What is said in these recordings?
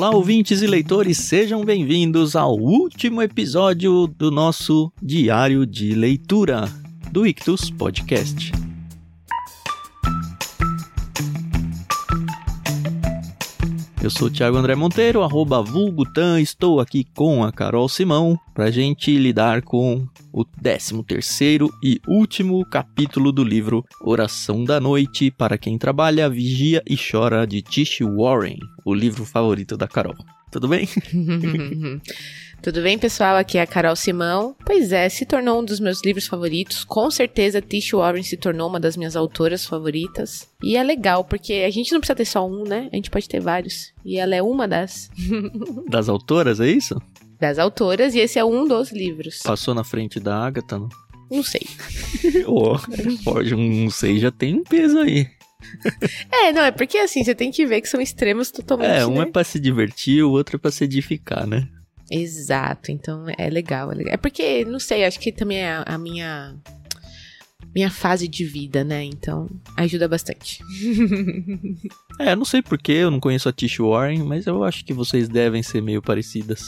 Olá, ouvintes e leitores, sejam bem-vindos ao último episódio do nosso diário de leitura do Ictus Podcast. Eu sou o Thiago André Monteiro, arroba Vulgutan, estou aqui com a Carol Simão para gente lidar com o 13 terceiro e último capítulo do livro Oração da Noite para quem trabalha, vigia e chora de Tish Warren, o livro favorito da Carol. Tudo bem? Tudo bem, pessoal? Aqui é a Carol Simão. Pois é, se tornou um dos meus livros favoritos. Com certeza, Tish Warren se tornou uma das minhas autoras favoritas. E é legal, porque a gente não precisa ter só um, né? A gente pode ter vários. E ela é uma das. Das autoras, é isso? das autoras, e esse é um dos livros. Passou na frente da Agatha, não? Não sei. oh, pode, um não sei, já tem um peso aí. É, não, é porque assim, você tem que ver que são extremos totalmente. É, um né? é pra se divertir, o outro é pra se edificar, né? Exato, então é legal, é legal. É porque, não sei, acho que também é a, minha minha fase de vida, né? Então, ajuda bastante. é, não sei porquê, eu não conheço a Tish Warren, mas eu acho que vocês devem ser meio parecidas.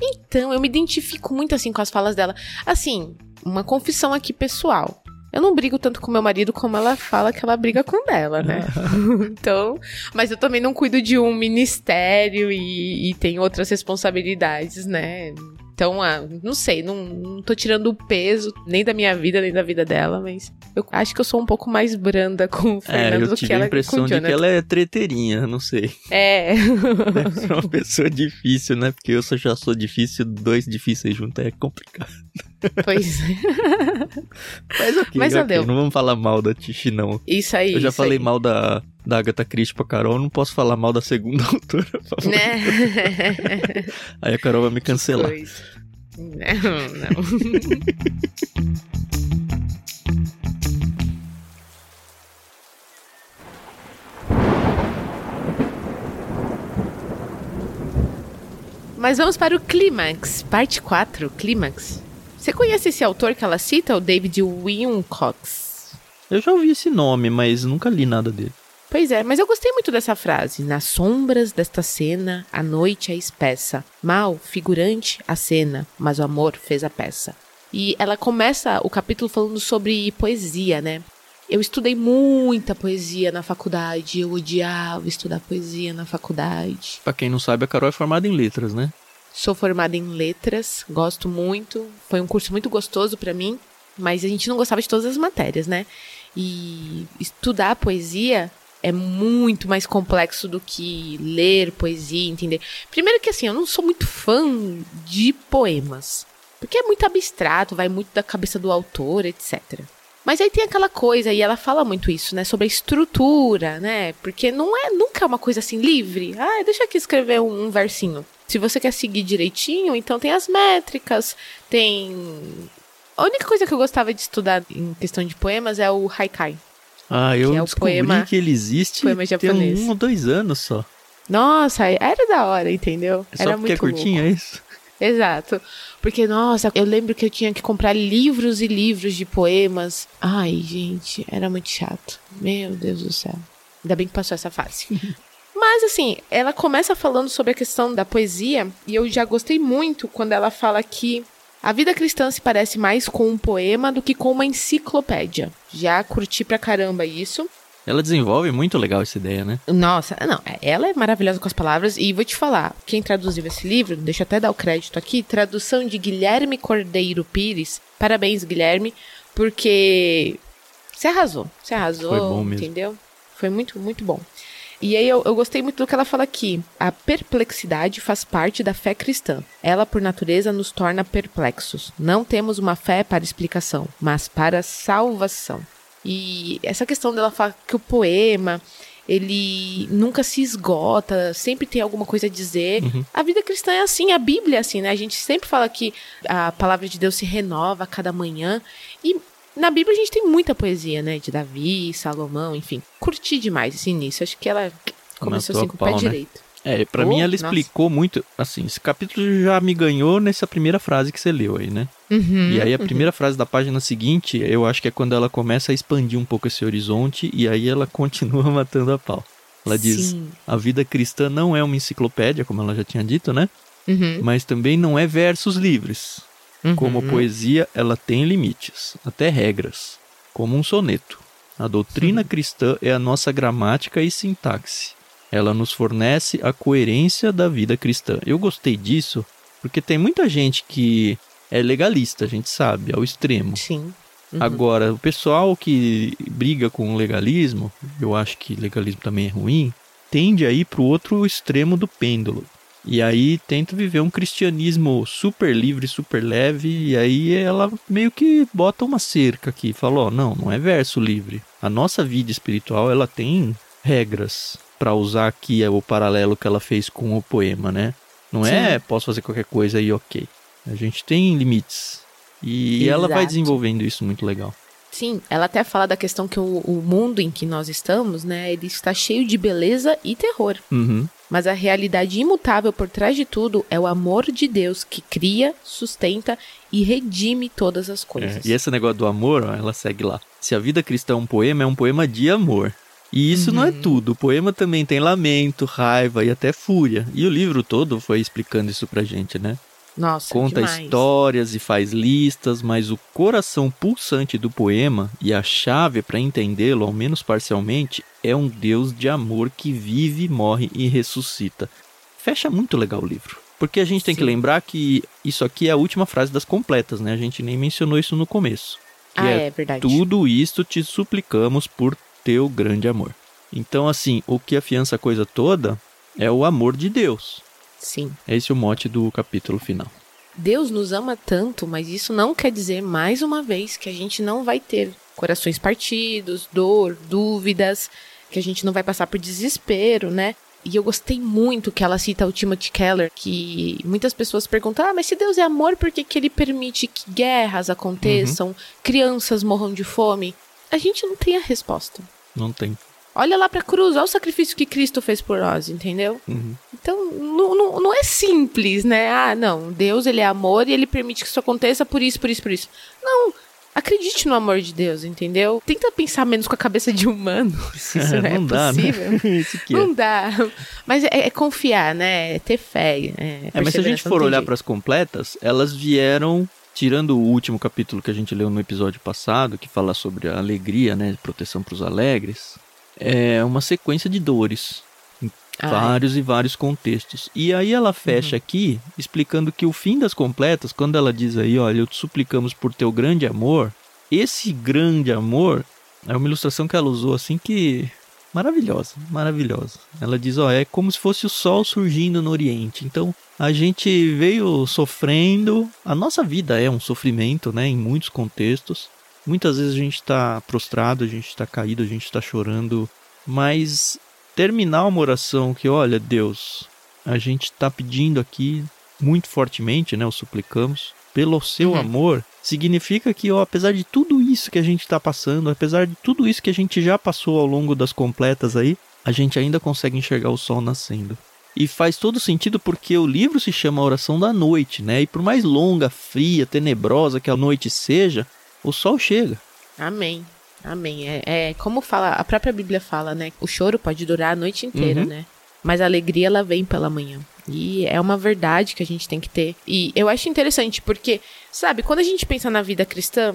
Então, eu me identifico muito assim com as falas dela. Assim, uma confissão aqui pessoal. Eu não brigo tanto com meu marido como ela fala que ela briga com dela, né? então, mas eu também não cuido de um ministério e, e tem outras responsabilidades, né? Então, ah, não sei, não, não tô tirando o peso nem da minha vida, nem da vida dela, mas eu acho que eu sou um pouco mais branda com o Fernando é, eu do que ela a impressão de que ela é treteirinha, não sei. É. Deve ser uma pessoa difícil, né? Porque eu já sou difícil, dois difíceis juntos é complicado. Pois é. Mas ok, Mas okay. não vamos falar mal da Tishi, não. Isso aí. Eu já falei aí. mal da, da Agatha Christie pra Carol, não posso falar mal da segunda autora, por favor. Né? Aí a Carol vai me cancelar. Pois. Não, não. Mas vamos para o clímax, parte 4, clímax. Você conhece esse autor que ela cita, o David Wilcox? Eu já ouvi esse nome, mas nunca li nada dele. Pois é, mas eu gostei muito dessa frase. Nas sombras desta cena, a noite é espessa. Mal, figurante, a cena, mas o amor fez a peça. E ela começa o capítulo falando sobre poesia, né? Eu estudei muita poesia na faculdade, eu odiava estudar poesia na faculdade. Pra quem não sabe, a Carol é formada em letras, né? Sou formada em letras, gosto muito. Foi um curso muito gostoso para mim, mas a gente não gostava de todas as matérias, né? E estudar poesia é muito mais complexo do que ler poesia, entender. Primeiro que assim, eu não sou muito fã de poemas, porque é muito abstrato, vai muito da cabeça do autor, etc. Mas aí tem aquela coisa, e ela fala muito isso, né? Sobre a estrutura, né? Porque não é nunca é uma coisa assim livre. Ah, deixa aqui escrever um, um versinho. Se você quer seguir direitinho, então tem as métricas, tem. A única coisa que eu gostava de estudar em questão de poemas é o haikai. Ah, eu que é descobri poema- que ele existe poema tem um ou dois anos só. Nossa, era da hora, entendeu? É só era porque é muito curtinho, louco. é isso? Exato. Porque, nossa, eu lembro que eu tinha que comprar livros e livros de poemas. Ai, gente, era muito chato. Meu Deus do céu. Ainda bem que passou essa fase. Mas, assim, ela começa falando sobre a questão da poesia, e eu já gostei muito quando ela fala que a vida cristã se parece mais com um poema do que com uma enciclopédia. Já curti pra caramba isso. Ela desenvolve muito legal essa ideia, né? Nossa, não, ela é maravilhosa com as palavras e vou te falar, quem traduziu esse livro, deixa eu até dar o crédito aqui, tradução de Guilherme Cordeiro Pires. Parabéns, Guilherme, porque você arrasou, você arrasou, Foi bom mesmo. entendeu? Foi muito, muito bom. E aí eu, eu gostei muito do que ela fala aqui. A perplexidade faz parte da fé cristã. Ela, por natureza, nos torna perplexos. Não temos uma fé para explicação, mas para salvação. E essa questão dela falar que o poema, ele nunca se esgota, sempre tem alguma coisa a dizer. A vida cristã é assim, a Bíblia é assim, né? A gente sempre fala que a palavra de Deus se renova a cada manhã. E na Bíblia a gente tem muita poesia, né? De Davi, Salomão, enfim. Curti demais esse início. Acho que ela começou Matou assim com o pé né? direito. É, pra Oh, mim ela nossa. explicou muito, assim, esse capítulo já me ganhou nessa primeira frase que você leu aí, né? Uhum, E aí a uhum. primeira frase da página seguinte, eu acho que é quando ela começa a expandir um pouco esse horizonte e aí ela continua matando a pau. Ela diz: Sim. a vida cristã não é uma enciclopédia, como ela já tinha dito, né? Uhum. Mas também não é versos livres. Como Uhum. poesia, ela tem limites, até regras, como um soneto. A doutrina cristã é a nossa gramática e sintaxe. Ela nos fornece a coerência da vida cristã. Eu gostei disso porque tem muita gente que é legalista, a gente sabe, ao extremo. Sim. Uhum. Agora, o pessoal que briga com o legalismo, eu acho que legalismo também é ruim, tende a ir para o outro extremo do pêndulo. E aí tenta viver um cristianismo super livre, super leve, e aí ela meio que bota uma cerca aqui, fala, ó, não, não é verso livre. A nossa vida espiritual, ela tem regras para usar aqui é o paralelo que ela fez com o poema, né? Não é posso fazer qualquer coisa e ok. A gente tem limites. E ela vai Exato. desenvolvendo isso muito legal. Sim, ela até fala da questão que o, o mundo em que nós estamos, né, ele está cheio de beleza e terror. Uhum. Mas a realidade imutável por trás de tudo é o amor de Deus que cria, sustenta e redime todas as É, coisas. e esse negócio do amor, ó, ela segue lá. Se a vida cristã é um poema, é um poema de amor. E isso não é Uhum. tudo. O poema também tem lamento, raiva e até fúria. E o livro todo foi explicando isso pra gente, né? Nossa, Conta demais. histórias e faz listas, mas o coração pulsante do poema e a chave para entendê-lo, ao menos parcialmente, é um Deus de amor que vive, morre e ressuscita. Fecha muito legal o livro. Porque a gente tem que Sim. lembrar que isso aqui é a última frase das completas, né? A gente nem mencionou isso no começo. Que Ah, é é verdade. tudo isto te suplicamos por teu grande amor. Então, assim, o que afiança a coisa toda é o amor de Deus. Sim. Esse é o mote do capítulo final. Deus nos ama tanto, mas isso não quer dizer, mais uma vez, que a gente não vai ter corações partidos, dor, dúvidas, que a gente não vai passar por desespero, né? E eu gostei muito que ela cita o Timothy Keller, que muitas pessoas perguntam: ah, mas se Deus é amor, por que, que ele permite que guerras aconteçam, crianças morram de fome? A gente não tem a resposta. Não tem. Olha lá pra cruz, olha o sacrifício que Cristo fez por nós, entendeu? Uhum. Então, não, não, não é simples, né? Ah, não, Deus, ele é amor e ele permite que isso aconteça por isso, por isso, por isso. Não, acredite no amor de Deus, entendeu? Tenta pensar menos com a cabeça de humano, se isso não, é não dá, possível. né? Que é. Não dá. Mas é, é confiar, né? É ter fé. É, É, mas se a gente for não olhar para as completas, elas vieram, tirando o último capítulo que a gente leu no episódio passado, que fala sobre a alegria, né, proteção para os alegres, é uma sequência de dores em Ah, é. vários e vários contextos. E aí ela fecha aqui explicando que o fim das completas, quando ela diz aí, olha, eu te suplicamos por teu grande amor, esse grande amor é uma ilustração que ela usou assim que maravilhosa, maravilhosa. Ela diz, ó, é como se fosse o sol surgindo no Oriente. Então, a gente veio sofrendo, a nossa vida é um sofrimento, né, em muitos contextos. Muitas vezes a gente está prostrado, a gente está caído, a gente está chorando, mas terminar uma oração que, olha, Deus, a gente está pedindo aqui muito fortemente, né, o suplicamos, pelo seu Uhum. amor, significa que, ó, apesar de tudo isso que a gente está passando, apesar de tudo isso que a gente já passou ao longo das completas aí, a gente ainda consegue enxergar o sol nascendo. E faz todo sentido porque o livro se chama Oração da Noite, né? E por mais longa, fria, tenebrosa que a noite seja, o sol chega. Amém. Amém. É, é como fala, a própria Bíblia fala, né? O choro pode durar a noite inteira, Uhum. né? Mas a alegria ela vem pela manhã. E é uma verdade que a gente tem que ter. E eu acho interessante porque, sabe, quando a gente pensa na vida cristã,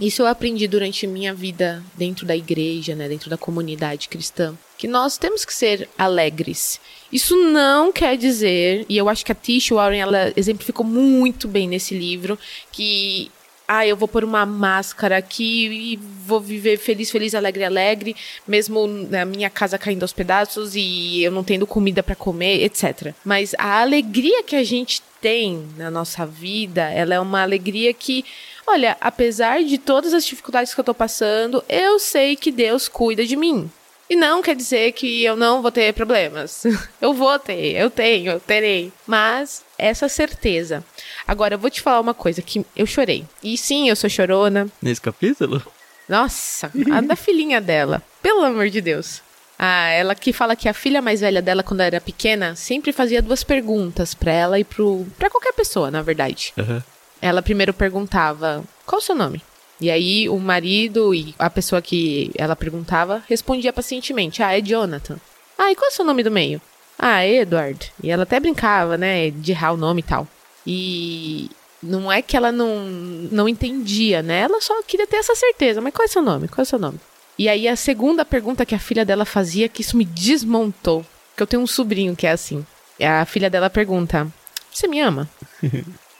isso eu aprendi durante minha vida dentro da igreja, né, dentro da comunidade cristã, que nós temos que ser alegres. Isso não quer dizer, e eu acho que a Tish Warren ela exemplificou muito bem nesse livro, que ah, eu vou pôr uma máscara aqui e vou viver feliz, feliz, alegre, alegre, mesmo na minha casa caindo aos pedaços e eu não tendo comida para comer, etc. Mas a alegria que a gente tem na nossa vida, ela é uma alegria que, olha, apesar de todas as dificuldades que eu tô passando, eu sei que Deus cuida de mim. E não quer dizer que eu não vou ter problemas. Eu vou ter, eu tenho, eu terei. Mas essa certeza. Agora, eu vou te falar uma coisa que eu chorei. E sim, eu sou chorona. Nesse capítulo? Nossa, a da filhinha dela. Pelo amor de Deus. Ah, ela que fala que a filha mais velha dela, quando era pequena, sempre fazia duas perguntas pra ela e pro. pra qualquer pessoa, na verdade. Aham. Ela primeiro perguntava: qual o seu nome? E aí o marido e a pessoa que ela perguntava respondia pacientemente: ah, é Jonathan. Ah, e qual é o seu nome do meio? Ah, Edward. E ela até brincava, né, de errar o nome e tal. E não é que ela não, não entendia, né? Ela só queria ter essa certeza. Mas qual é o seu nome? Qual é o seu nome? E aí a segunda pergunta que a filha dela fazia, que isso me desmontou. Que eu tenho um sobrinho que é assim. A filha dela pergunta: Você me ama?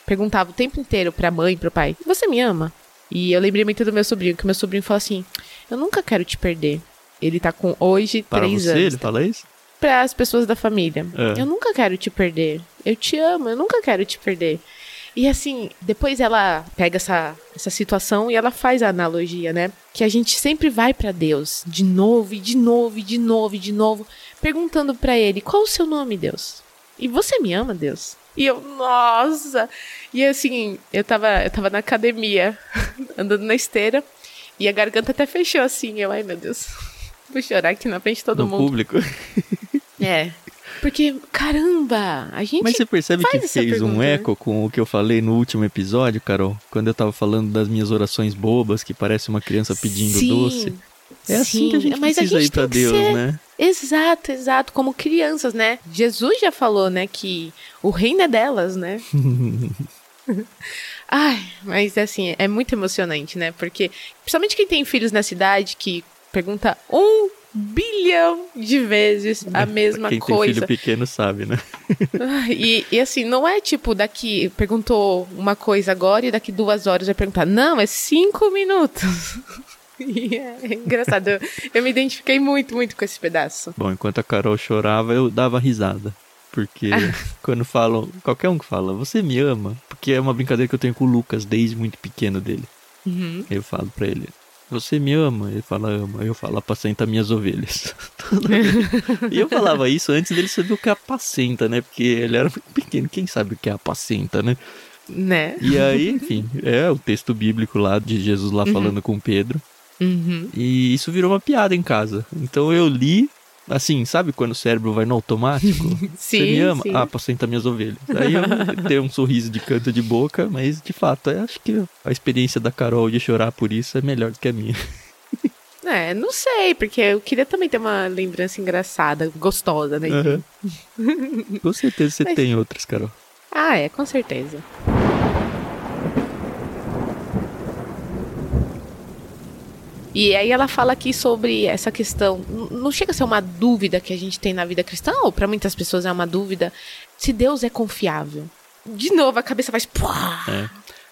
Perguntava o tempo inteiro pra mãe, pro pai: Você me ama? E eu lembrei muito do meu sobrinho, que meu sobrinho falou assim: Eu nunca quero te perder. Ele tá com hoje Para três você, anos. ele fala isso? Para as pessoas da família. É. Eu nunca quero te perder. Eu te amo, eu nunca quero te perder. E assim, depois ela pega essa, essa situação e ela faz a analogia, né? Que a gente sempre vai pra Deus, de novo, e de novo, e de novo, e de novo, perguntando pra ele: qual o seu nome, Deus? E você me ama, Deus? E eu, nossa! E assim, eu tava, eu tava na academia, andando na esteira, e a garganta até fechou assim. Eu, ai meu Deus, vou chorar aqui na frente de todo no mundo. público. É. Porque, caramba, a gente. Mas você percebe que fez um né? eco com o que eu falei no último episódio, Carol? Quando eu tava falando das minhas orações bobas, que parece uma criança pedindo Sim, doce. É assim que a sim. gente Mas a precisa gente ir pra Deus, ser- né? Exato, exato. Como crianças, né? Jesus já falou, né, que o reino é delas, né? Ai, mas assim, é muito emocionante, né? Porque, principalmente quem tem filhos na cidade, que pergunta um bilhão de vezes a mesma Quem tem coisa. filho pequeno sabe, né? E, e assim, não é tipo daqui, perguntou uma coisa agora e daqui duas horas vai perguntar. Não, é cinco minutos. E é engraçado. Eu, eu me identifiquei muito, muito com esse pedaço. Bom, enquanto a Carol chorava, eu dava risada. Porque quando falam, qualquer um que fala, você me ama? Porque é uma brincadeira que eu tenho com o Lucas desde muito pequeno dele. Uhum. Eu falo pra ele, você me ama? Ele fala, ama. Eu falo, apacenta minhas ovelhas. E eu falava isso antes dele saber o que é apacenta, né? Porque ele era muito pequeno, quem sabe o que é apacenta, né? Né? E aí, enfim, é o texto bíblico lá de Jesus lá falando com Pedro. Uhum. E isso virou uma piada em casa. Então eu li, assim, sabe quando o cérebro vai no automático? Sim, Você me ama? sim. Ah, apacenta minhas ovelhas. Aí eu dei um sorriso de canto de boca, mas de fato, acho que a experiência da Carol de chorar por isso é melhor do que a minha. É, não sei, porque eu queria também ter uma lembrança engraçada, gostosa, né? Aham. Com certeza você Mas- tem outras, Carol. Ah, é, com certeza. E aí ela fala aqui sobre essa questão, não chega a ser uma dúvida que a gente tem na vida cristã, ou para muitas pessoas é uma dúvida, se Deus é confiável. De novo, a cabeça faz... É.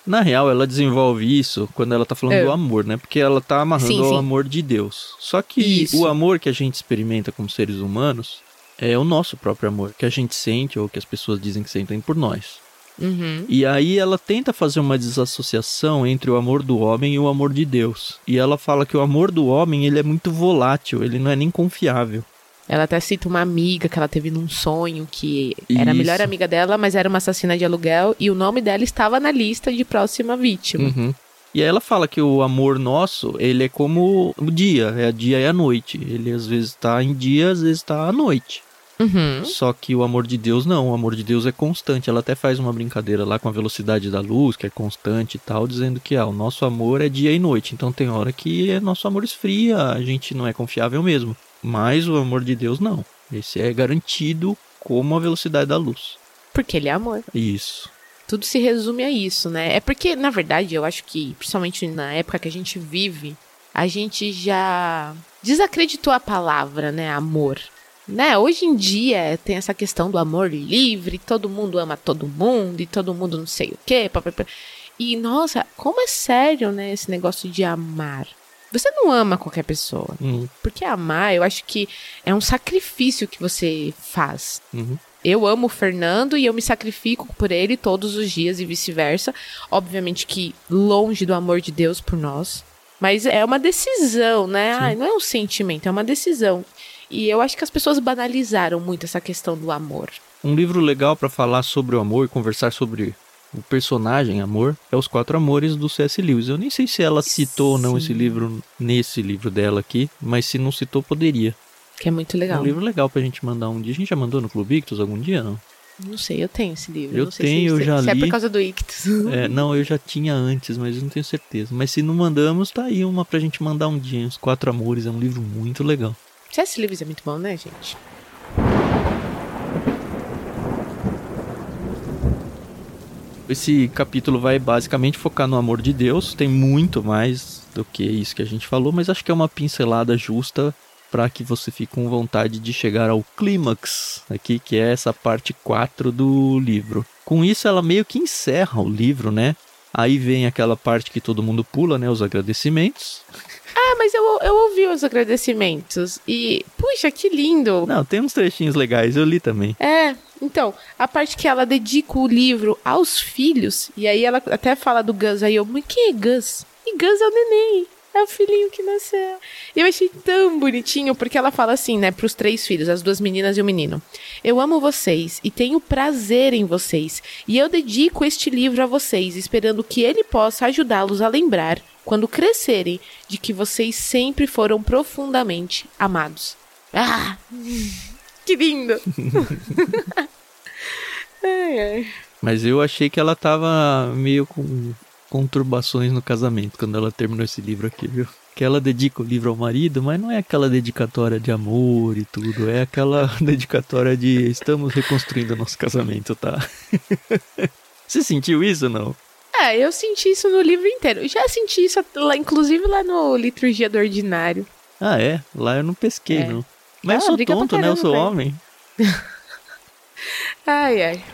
Na real, ela desenvolve isso quando ela tá falando É. do amor, né? Porque ela tá amarrando Sim, ao sim. amor de Deus. Só que Isso. o amor que a gente experimenta como seres humanos é o nosso próprio amor, que a gente sente ou que as pessoas dizem que sentem por nós. Uhum. E aí ela tenta fazer uma desassociação entre o amor do homem e o amor de Deus. E ela fala que o amor do homem, ele é muito volátil, ele não é nem confiável. Ela até cita uma amiga que ela teve num sonho que era a Isso. melhor amiga dela, mas era uma assassina de aluguel e o nome dela estava na lista de próxima vítima. Uhum. E aí ela fala que o amor nosso, ele é como o dia, é a dia e a noite. Ele às vezes tá em dia, às vezes tá à noite. Uhum. Só que o amor de Deus não, o amor de Deus é constante. Ela até faz uma brincadeira lá com a velocidade da luz, que é constante e tal, dizendo que ah, o nosso amor é dia e noite. Então tem hora que nosso amor esfria, a gente não é confiável mesmo. Mas o amor de Deus não. Esse é garantido como a velocidade da luz. Porque ele é amor. Isso. Tudo se resume a isso, né? É porque, na verdade, eu acho que, principalmente na época que a gente vive, a gente já desacreditou a palavra, né? Amor. Né? Hoje em dia tem essa questão do amor livre, todo mundo ama todo mundo e todo mundo não sei o quê. E, nossa, como é sério, né? Esse negócio de amar. Você não ama qualquer pessoa. Uhum. Porque amar, eu acho que é um sacrifício que você faz. Uhum. Eu amo o Fernando e eu me sacrifico por ele todos os dias e vice-versa. Obviamente que longe do amor de Deus por nós. Mas é uma decisão, né? Ai, não é um sentimento, é uma decisão. E eu acho que as pessoas banalizaram muito essa questão do amor. Um livro legal pra falar sobre o amor e conversar sobre o personagem amor é Os Quatro Amores do C.S. Lewis. Eu nem sei se ela citou ou não Sim. esse livro nesse livro dela aqui, mas se não citou, poderia. Que é muito É legal. um livro legal pra gente mandar um dia. A gente já mandou no Clube Ictus algum dia, não? Não sei, eu tenho esse livro. Eu tenho, se, eu já se é li. por causa do Ictus. É, não, eu já tinha antes, mas eu não tenho certeza. Mas se não mandamos, tá aí uma pra gente mandar um dia. Os Quatro Amores é um livro muito legal. C.S. Lewis é muito bom, né, gente? Esse capítulo vai basicamente focar no amor de Deus. Tem muito mais do que isso que a gente falou, mas acho que é uma pincelada justa para que você fique com vontade de chegar ao clímax aqui, que é essa parte 4 do livro. Com isso, ela meio que encerra o livro, né? Aí vem aquela parte que todo mundo pula, né? Os agradecimentos. Ah, mas eu, eu ouvi os agradecimentos. E, puxa, que lindo. Não, tem uns trechinhos legais, eu li também. É, então, a parte que ela dedica o livro aos filhos, e aí ela até fala do Gus, aí eu, mas quem é Gus? E Gus é o neném. É o filhinho que nasceu. E eu achei tão bonitinho, porque ela fala assim, né, pros três filhos, as duas meninas e o menino. Eu amo vocês e tenho prazer em vocês. E eu dedico este livro a vocês, esperando que ele possa ajudá-los a lembrar, quando crescerem, de que vocês sempre foram profundamente amados. Ah! Que lindo! ai, ai. Mas eu achei que ela tava meio com conturbações no casamento quando ela terminou esse livro aqui, viu? Que ela dedica o livro ao marido, mas não é aquela dedicatória de amor e tudo, é aquela dedicatória de estamos reconstruindo nosso casamento, tá? Você sentiu isso não? É, eu senti isso no livro inteiro. Eu já senti isso lá, inclusive lá no Liturgia do Ordinário. Ah, é? Lá eu não pesquei, é. não. Mas ah, eu sou tonto, né? Eu sou homem. ai, ai.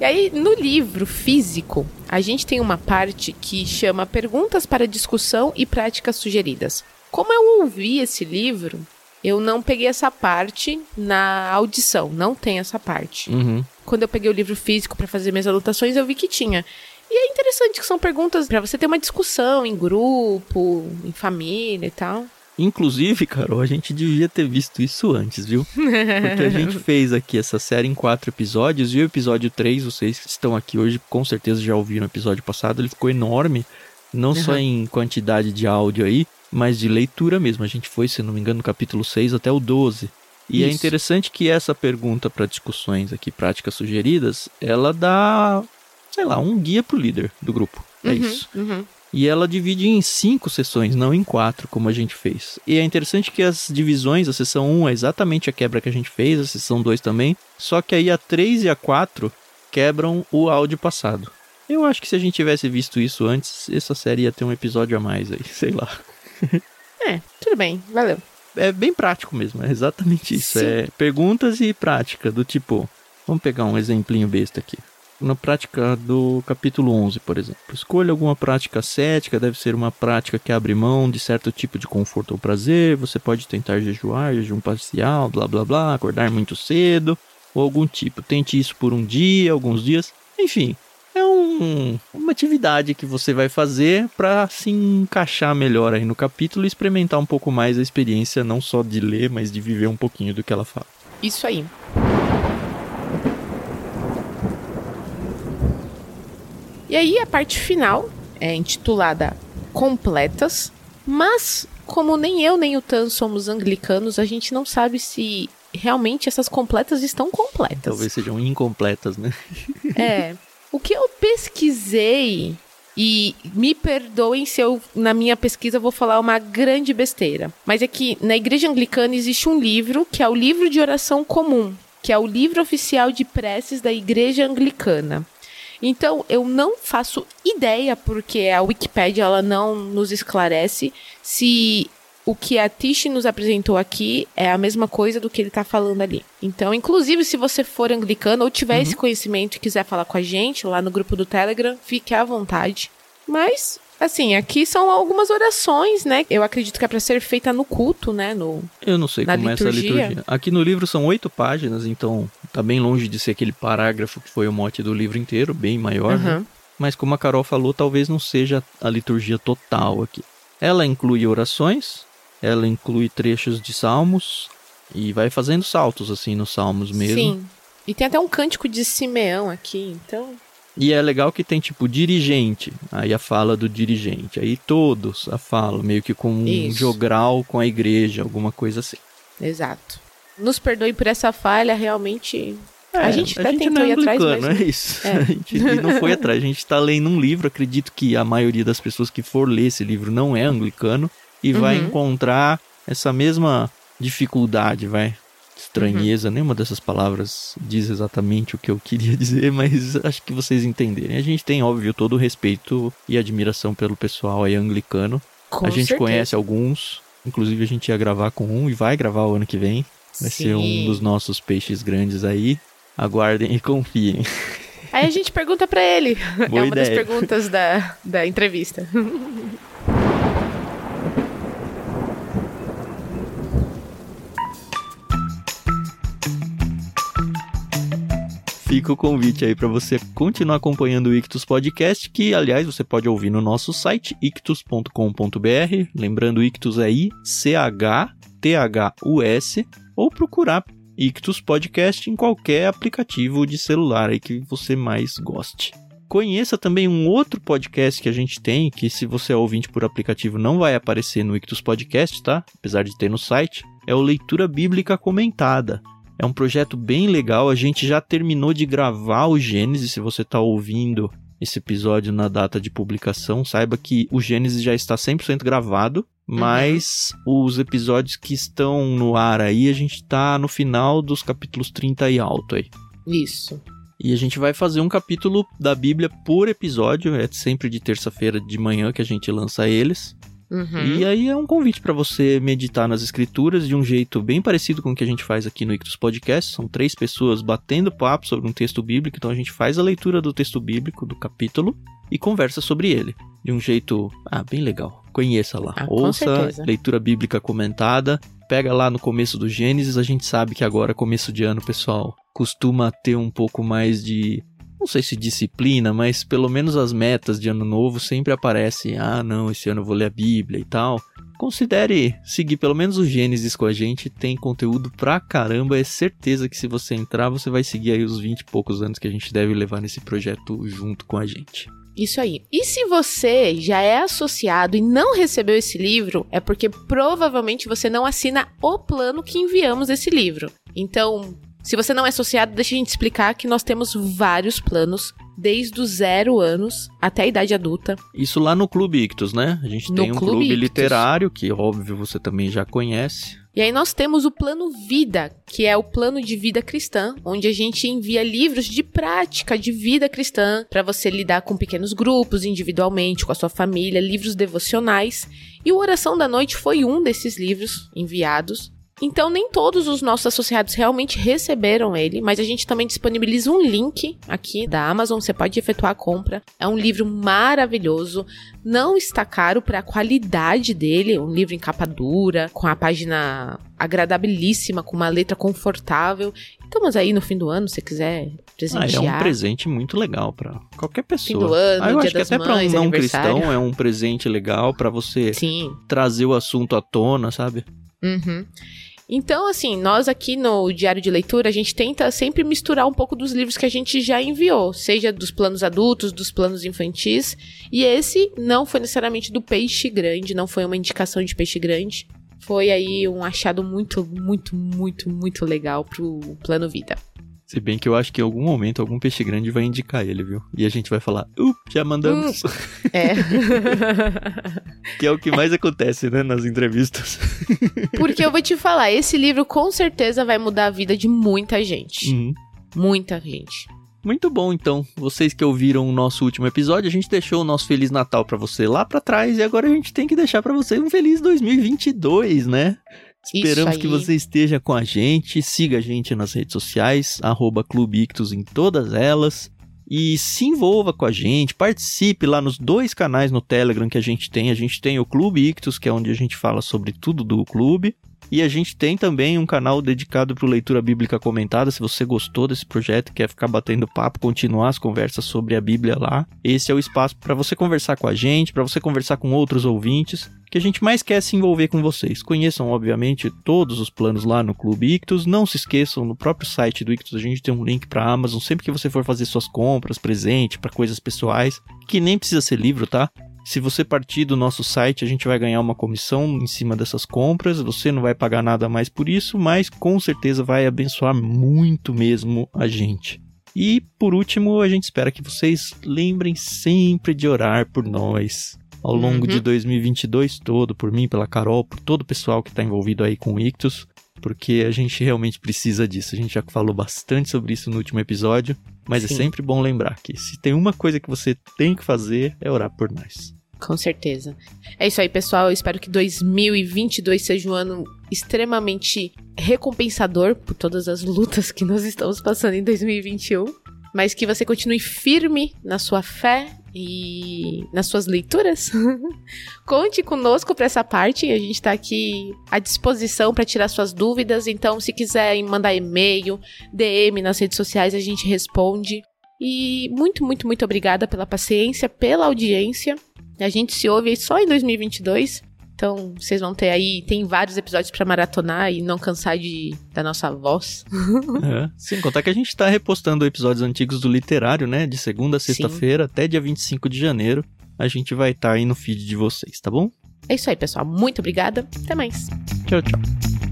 E aí, no livro físico, a gente tem uma parte que chama Perguntas para Discussão e Práticas Sugeridas. Como eu ouvi esse livro, eu não peguei essa parte na audição, não tem essa parte. Uhum. Quando eu peguei o livro físico para fazer minhas anotações, eu vi que tinha. E é interessante que são perguntas para você ter uma discussão em grupo, em família e tal. Inclusive, Carol, a gente devia ter visto isso antes, viu? Porque a gente fez aqui essa série em quatro episódios e o episódio 3, vocês que estão aqui hoje, com certeza já ouviram o episódio passado, ele ficou enorme, não uhum. só em quantidade de áudio aí, mas de leitura mesmo. A gente foi, se não me engano, no capítulo 6 até o 12. E é isso. é interessante que essa pergunta para discussões aqui, práticas sugeridas, ela dá, sei lá, um guia pro líder do grupo. É uhum, isso. Uhum. E ela divide em cinco sessões, não em quatro, como a gente fez. E é interessante que as divisões, a sessão 1 é exatamente a quebra que a gente fez, a sessão 2 também. Só que aí a 3 e a 4 quebram o áudio passado. Eu acho que se a gente tivesse visto isso antes, essa série ia ter um episódio a mais aí, sei lá. é, tudo bem, valeu. É bem prático mesmo, é exatamente isso. Sim. É perguntas e prática, do tipo. Vamos pegar um exemplinho besta aqui na prática do capítulo 11, por exemplo. Escolha alguma prática cética, deve ser uma prática que abre mão de certo tipo de conforto ou prazer. Você pode tentar jejuar, jejum parcial, blá blá blá, acordar muito cedo, ou algum tipo. Tente isso por um dia, alguns dias. Enfim, é um, uma atividade que você vai fazer para se encaixar melhor aí no capítulo e experimentar um pouco mais a experiência, não só de ler, mas de viver um pouquinho do que ela fala. Isso aí. E aí a parte final é intitulada Completas, mas como nem eu nem o Tan somos anglicanos, a gente não sabe se realmente essas completas estão completas. Talvez sejam incompletas, né? é. O que eu pesquisei e me perdoem se eu, na minha pesquisa, vou falar uma grande besteira. Mas é que na igreja anglicana existe um livro que é o livro de oração comum, que é o livro oficial de preces da igreja anglicana. Então, eu não faço ideia, porque a Wikipedia ela não nos esclarece se o que a Tish nos apresentou aqui é a mesma coisa do que ele está falando ali. Então, inclusive, se você for anglicano ou tiver uhum. esse conhecimento e quiser falar com a gente lá no grupo do Telegram, fique à vontade. Mas Assim, aqui são algumas orações, né? Eu acredito que é para ser feita no culto, né? No, Eu não sei como liturgia. é essa liturgia. Aqui no livro são oito páginas, então tá bem longe de ser aquele parágrafo que foi o mote do livro inteiro, bem maior, uhum. né? Mas como a Carol falou, talvez não seja a liturgia total aqui. Ela inclui orações, ela inclui trechos de salmos e vai fazendo saltos assim nos salmos mesmo. Sim. E tem até um cântico de Simeão aqui, então e é legal que tem tipo dirigente, aí a fala do dirigente, aí todos a fala, meio que com um jogral com a igreja, alguma coisa assim. Exato. Nos perdoe por essa falha, realmente. É, a gente até a gente tentou é ir atrás, mas... é isso. É. A gente não foi atrás. A gente está lendo um livro. Acredito que a maioria das pessoas que for ler esse livro não é anglicano e uhum. vai encontrar essa mesma dificuldade, vai estranheza, uhum. nenhuma dessas palavras diz exatamente o que eu queria dizer, mas acho que vocês entenderem. A gente tem, óbvio, todo o respeito e admiração pelo pessoal aí anglicano. Com a gente certeza. conhece alguns, inclusive a gente ia gravar com um e vai gravar o ano que vem. Vai Sim. ser um dos nossos peixes grandes aí. Aguardem e confiem. Aí a gente pergunta pra ele. Boa é uma das ideia. perguntas da, da entrevista. Fica o convite aí para você continuar acompanhando o Ictus Podcast, que aliás você pode ouvir no nosso site ictus.com.br. Lembrando, Ictus é I-C-H-T-H-U-S, ou procurar Ictus Podcast em qualquer aplicativo de celular aí que você mais goste. Conheça também um outro podcast que a gente tem, que se você é ouvinte por aplicativo não vai aparecer no Ictus Podcast, tá? Apesar de ter no site, é o Leitura Bíblica Comentada. É um projeto bem legal. A gente já terminou de gravar o Gênesis. Se você está ouvindo esse episódio na data de publicação, saiba que o Gênesis já está 100% gravado. Mas os episódios que estão no ar aí, a gente está no final dos capítulos 30 e alto aí. Isso. E a gente vai fazer um capítulo da Bíblia por episódio. É sempre de terça-feira de manhã que a gente lança eles. Uhum. E aí é um convite para você meditar nas escrituras de um jeito bem parecido com o que a gente faz aqui no Ictus Podcast. São três pessoas batendo papo sobre um texto bíblico, então a gente faz a leitura do texto bíblico, do capítulo, e conversa sobre ele. De um jeito, ah, bem legal. Conheça lá. Ah, Ouça leitura bíblica comentada. Pega lá no começo do Gênesis, a gente sabe que agora, começo de ano, pessoal, costuma ter um pouco mais de não sei se disciplina, mas pelo menos as metas de ano novo sempre aparecem. Ah, não, esse ano eu vou ler a Bíblia e tal. Considere seguir pelo menos o Gênesis com a gente, tem conteúdo pra caramba. É certeza que se você entrar, você vai seguir aí os 20 e poucos anos que a gente deve levar nesse projeto junto com a gente. Isso aí. E se você já é associado e não recebeu esse livro, é porque provavelmente você não assina o plano que enviamos desse livro. Então, se você não é associado, deixa a gente explicar que nós temos vários planos, desde os zero anos até a idade adulta. Isso lá no Clube Ictus, né? A gente No tem um Clube clube literário, que óbvio você também já conhece. E aí nós temos o plano Vida, que é o plano de vida cristã, onde a gente envia livros de prática de vida cristã para você lidar com pequenos grupos, individualmente, com a sua família, livros devocionais. E o Oração da Noite foi um desses livros enviados. Então, nem todos os nossos associados realmente receberam ele, mas a gente também disponibiliza um link aqui da Amazon, você pode efetuar a compra. É um livro maravilhoso, não está caro para a qualidade dele, um livro em capa dura, com a página agradabilíssima, com uma letra confortável. Estamos aí no fim do ano, se quiser Ah, presentear. é um presente muito legal pra qualquer pessoa. do ano, ah, eu Dia acho que até pra um não cristão é um presente legal pra você Sim. trazer o assunto à tona, sabe? Uhum. Então, assim, nós aqui no Diário de Leitura, a gente tenta sempre misturar um pouco dos livros que a gente já enviou, seja dos planos adultos, dos planos infantis. E esse não foi necessariamente do Peixe Grande, não foi uma indicação de Peixe Grande. Foi aí um achado muito, muito, muito, muito legal pro Plano Vida. Se bem que eu acho que em algum momento algum peixe grande vai indicar ele, viu? E a gente vai falar, up, já mandamos. É. que é o que mais acontece, né, nas entrevistas. Porque eu vou te falar, esse livro com certeza vai mudar a vida de muita gente. Uhum. Muita gente. Muito bom, então. Vocês que ouviram o nosso último episódio, a gente deixou o nosso Feliz Natal pra você lá pra trás e agora a gente tem que deixar pra você um Feliz 2022, né? Esperamos que você esteja com a gente, siga a gente nas redes sociais, arroba Clube Ictus em todas elas. E se envolva com a gente, participe lá nos dois canais no Telegram que a gente tem. A gente tem o Clube Ictus, que é onde a gente fala sobre tudo do clube. E a gente tem também um canal dedicado para leitura bíblica comentada. Se você gostou desse projeto, quer ficar batendo papo, continuar as conversas sobre a Bíblia lá, esse é o espaço para você conversar com a gente, para você conversar com outros ouvintes. Que a gente mais quer se envolver com vocês. Conheçam, obviamente, todos os planos lá no Clube Ictus. Não se esqueçam, no próprio site do Ictus a gente tem um link para Amazon. Sempre que você for fazer suas compras, presente, para coisas pessoais, que nem precisa ser livro, tá? Se você partir do nosso site, a gente vai ganhar uma comissão em cima dessas compras. Você não vai pagar nada mais por isso, mas com certeza vai abençoar muito mesmo a gente. E por último, a gente espera que vocês lembrem sempre de orar por nós. Ao longo Uhum. de 2022 todo, por mim, pela Carol, por todo o pessoal que está envolvido aí com o Ictus. porque a gente realmente precisa disso. A gente já falou bastante sobre isso no último episódio, mas é Sim. é sempre bom lembrar que se tem uma coisa que você tem que fazer é orar por nós. Com certeza. É isso aí, pessoal. Eu espero que 2022 seja um ano extremamente recompensador por todas as lutas que nós estamos passando em 2021. Mas que você continue firme na sua fé e nas suas leituras. Conte conosco para essa parte. A gente está aqui à disposição para tirar suas dúvidas. Então, se quiser mandar e-mail, DM nas redes sociais, a gente responde. E muito, muito, muito obrigada pela paciência, pela audiência. A gente se ouve só em 2022. Então, vocês vão ter aí, tem vários episódios para maratonar e não cansar de da nossa voz. É, sem contar que a gente tá repostando episódios antigos do literário, né? De segunda a sexta-feira até dia 25 de janeiro. A gente vai estar tá aí no feed de vocês, tá bom? É isso aí, pessoal. Muito obrigada. Até mais. Tchau, tchau.